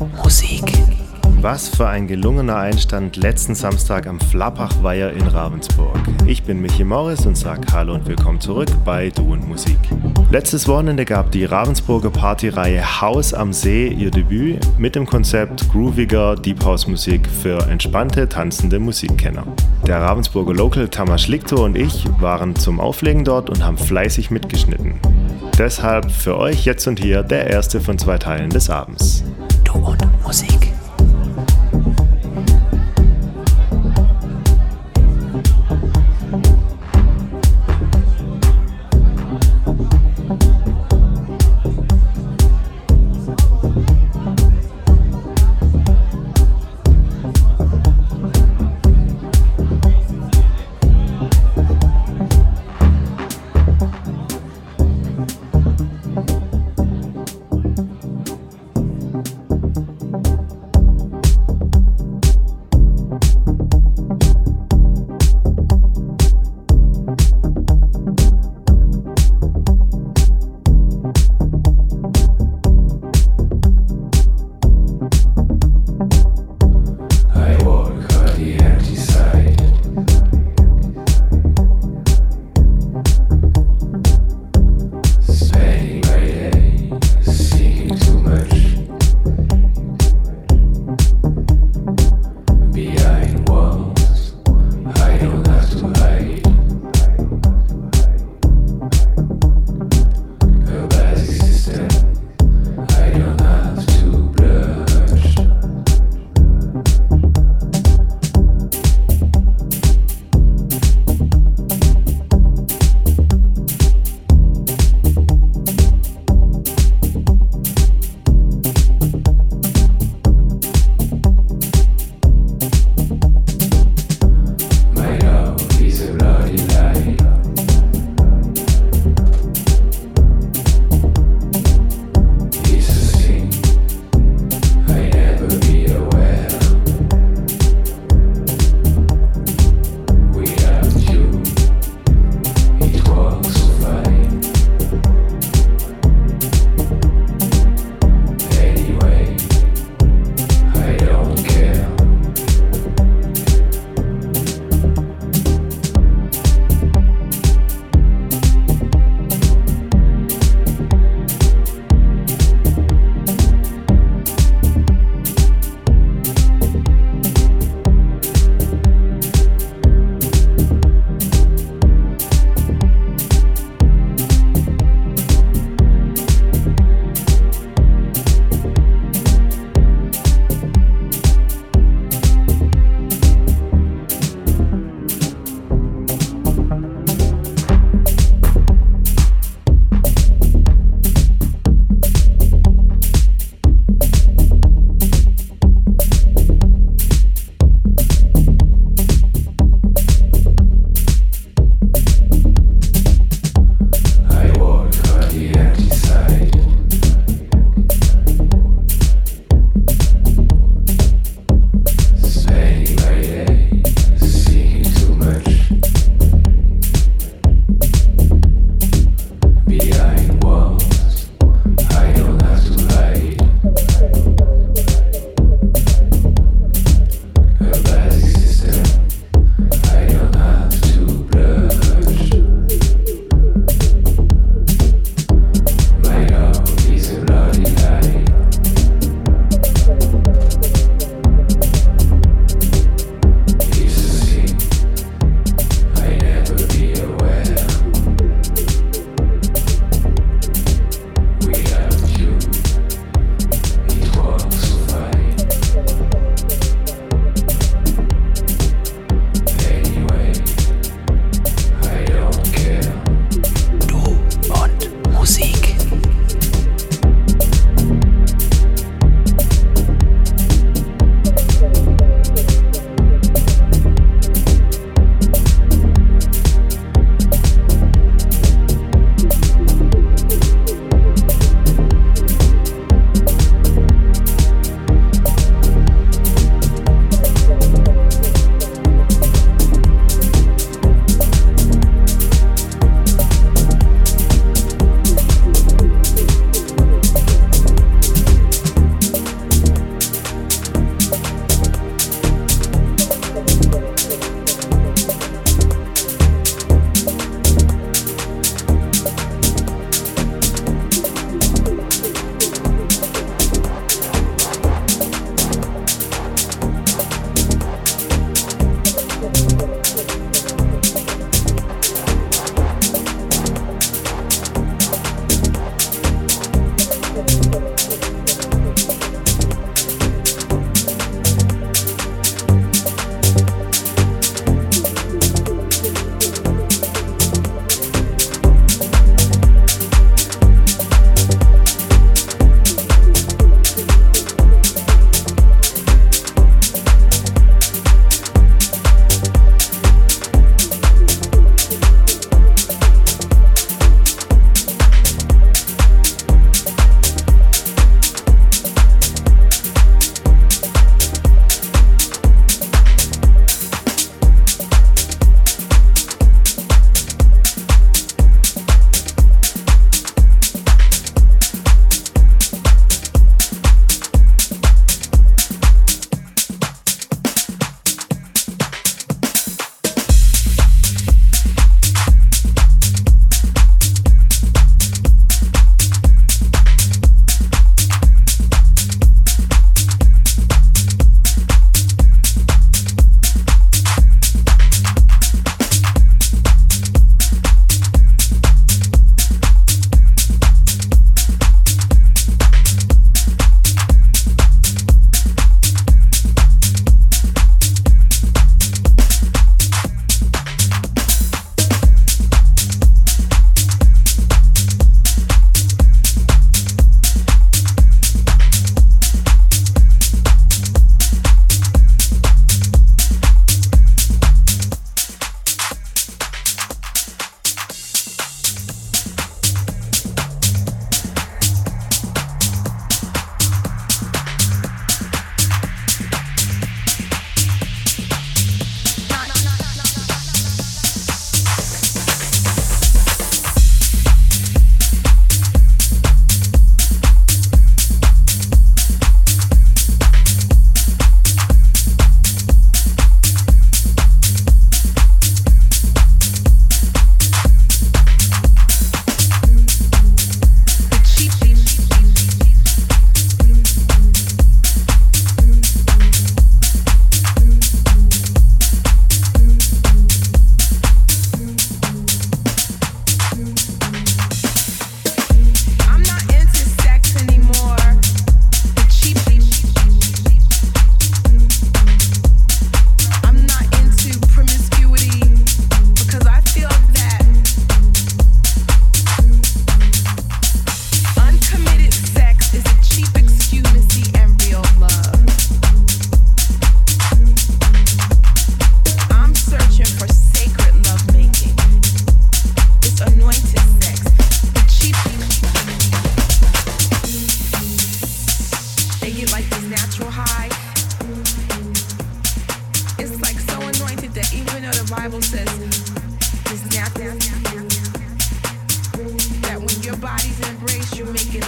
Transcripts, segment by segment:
Musik. Was für ein gelungener Einstand letzten Samstag am Flappachweiher in Ravensburg. Ich bin Michi Morris und sag Hallo und willkommen zurück bei Du und Musik. Letztes Wochenende gab die Ravensburger Partyreihe Haus am See ihr Debüt mit dem Konzept grooviger Deep House Musik für entspannte, tanzende Musikkenner. Der Ravensburger Local Tamas Schlicktor und ich waren zum Auflegen dort und haben fleißig mitgeschnitten. Deshalb für euch jetzt und hier der erste von zwei Teilen des Abends. Du und Musik.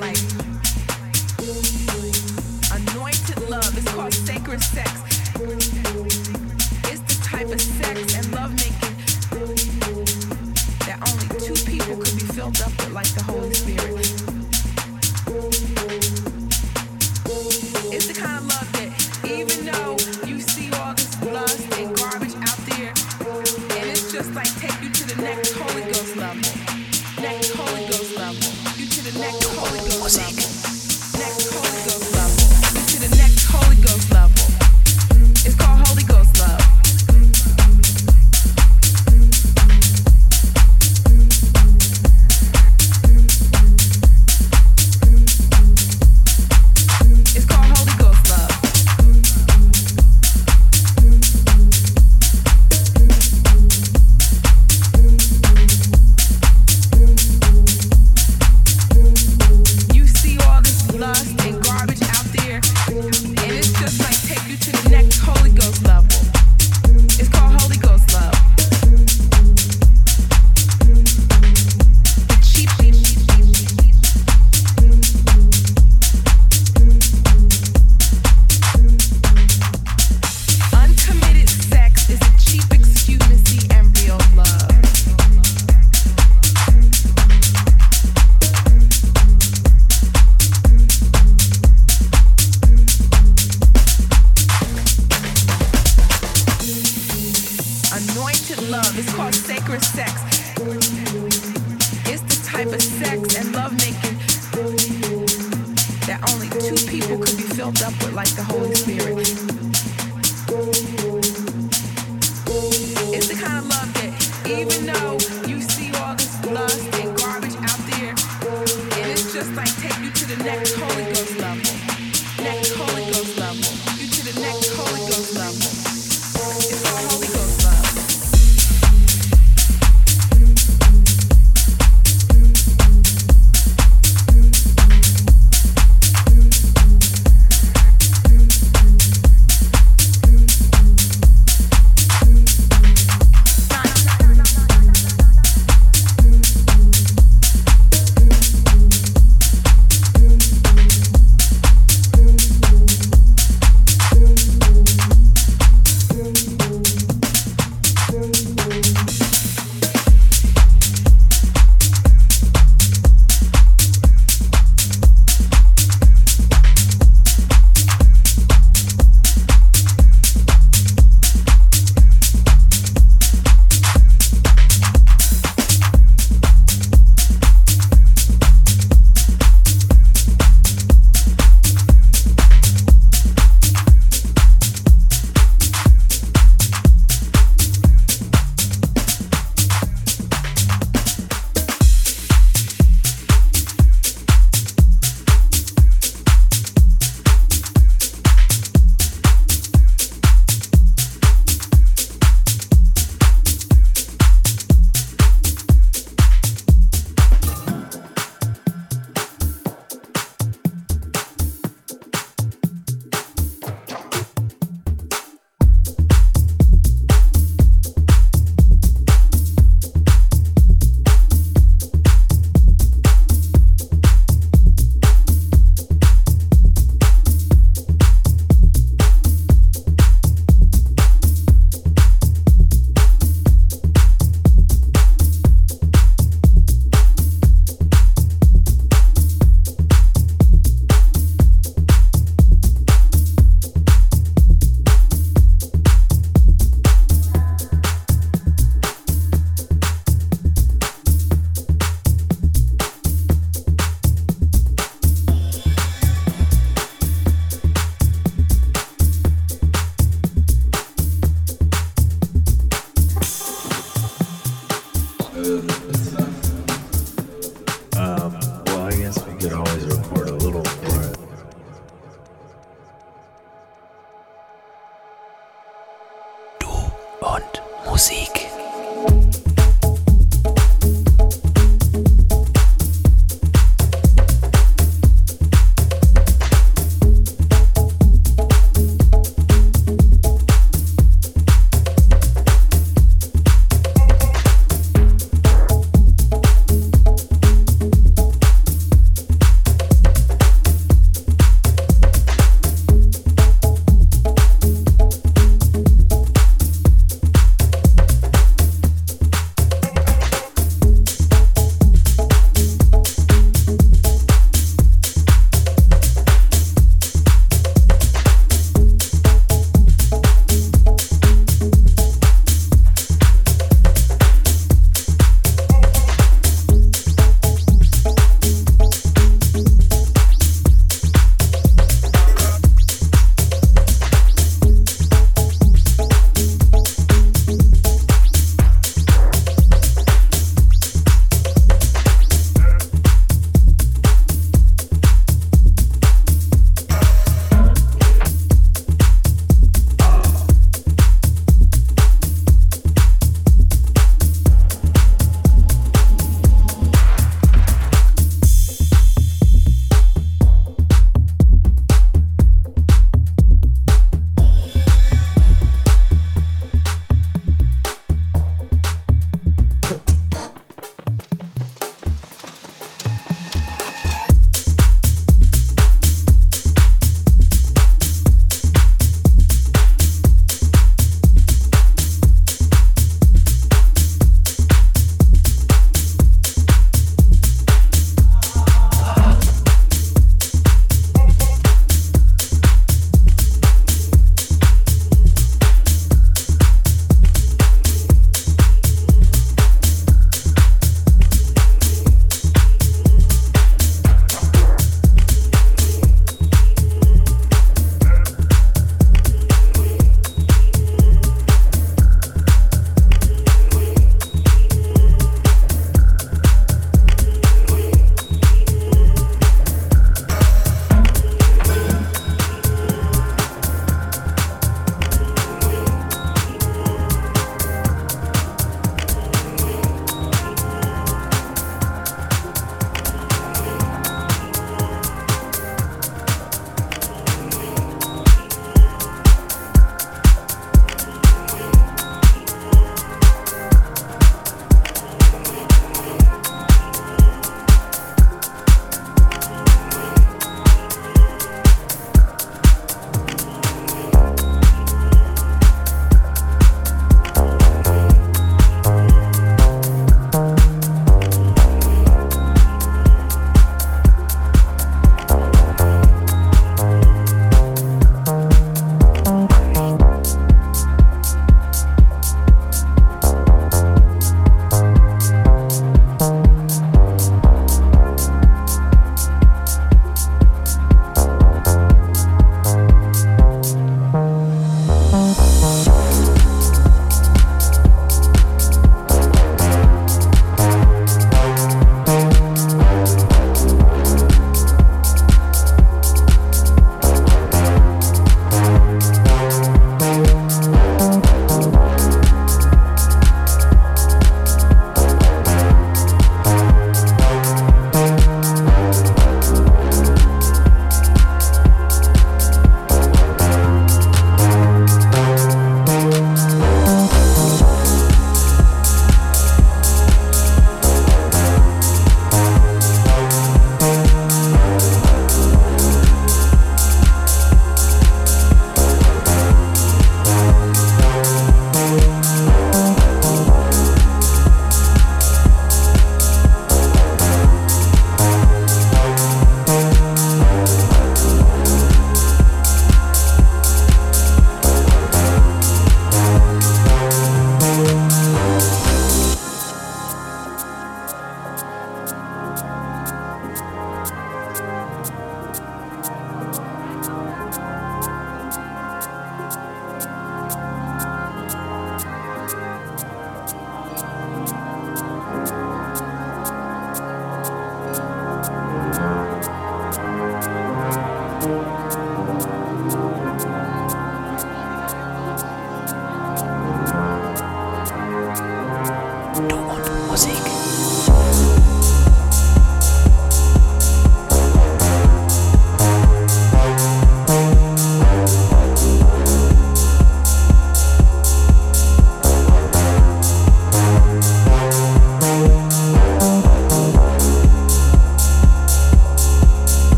life. Anointed love is called sacred sex.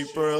cheaper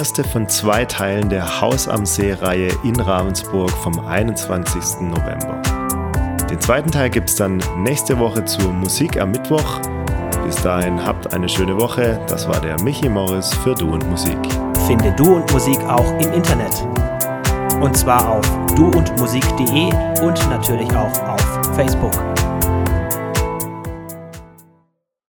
erste von zwei Teilen der Haus am See-Reihe in Ravensburg vom 21. November. Den zweiten Teil gibt es dann nächste Woche zur Musik am Mittwoch. Bis dahin habt eine schöne Woche. Das war der Michi Morris für Du und Musik. Finde Du und Musik auch im Internet. Und zwar auf duundmusik.de und natürlich auch auf Facebook.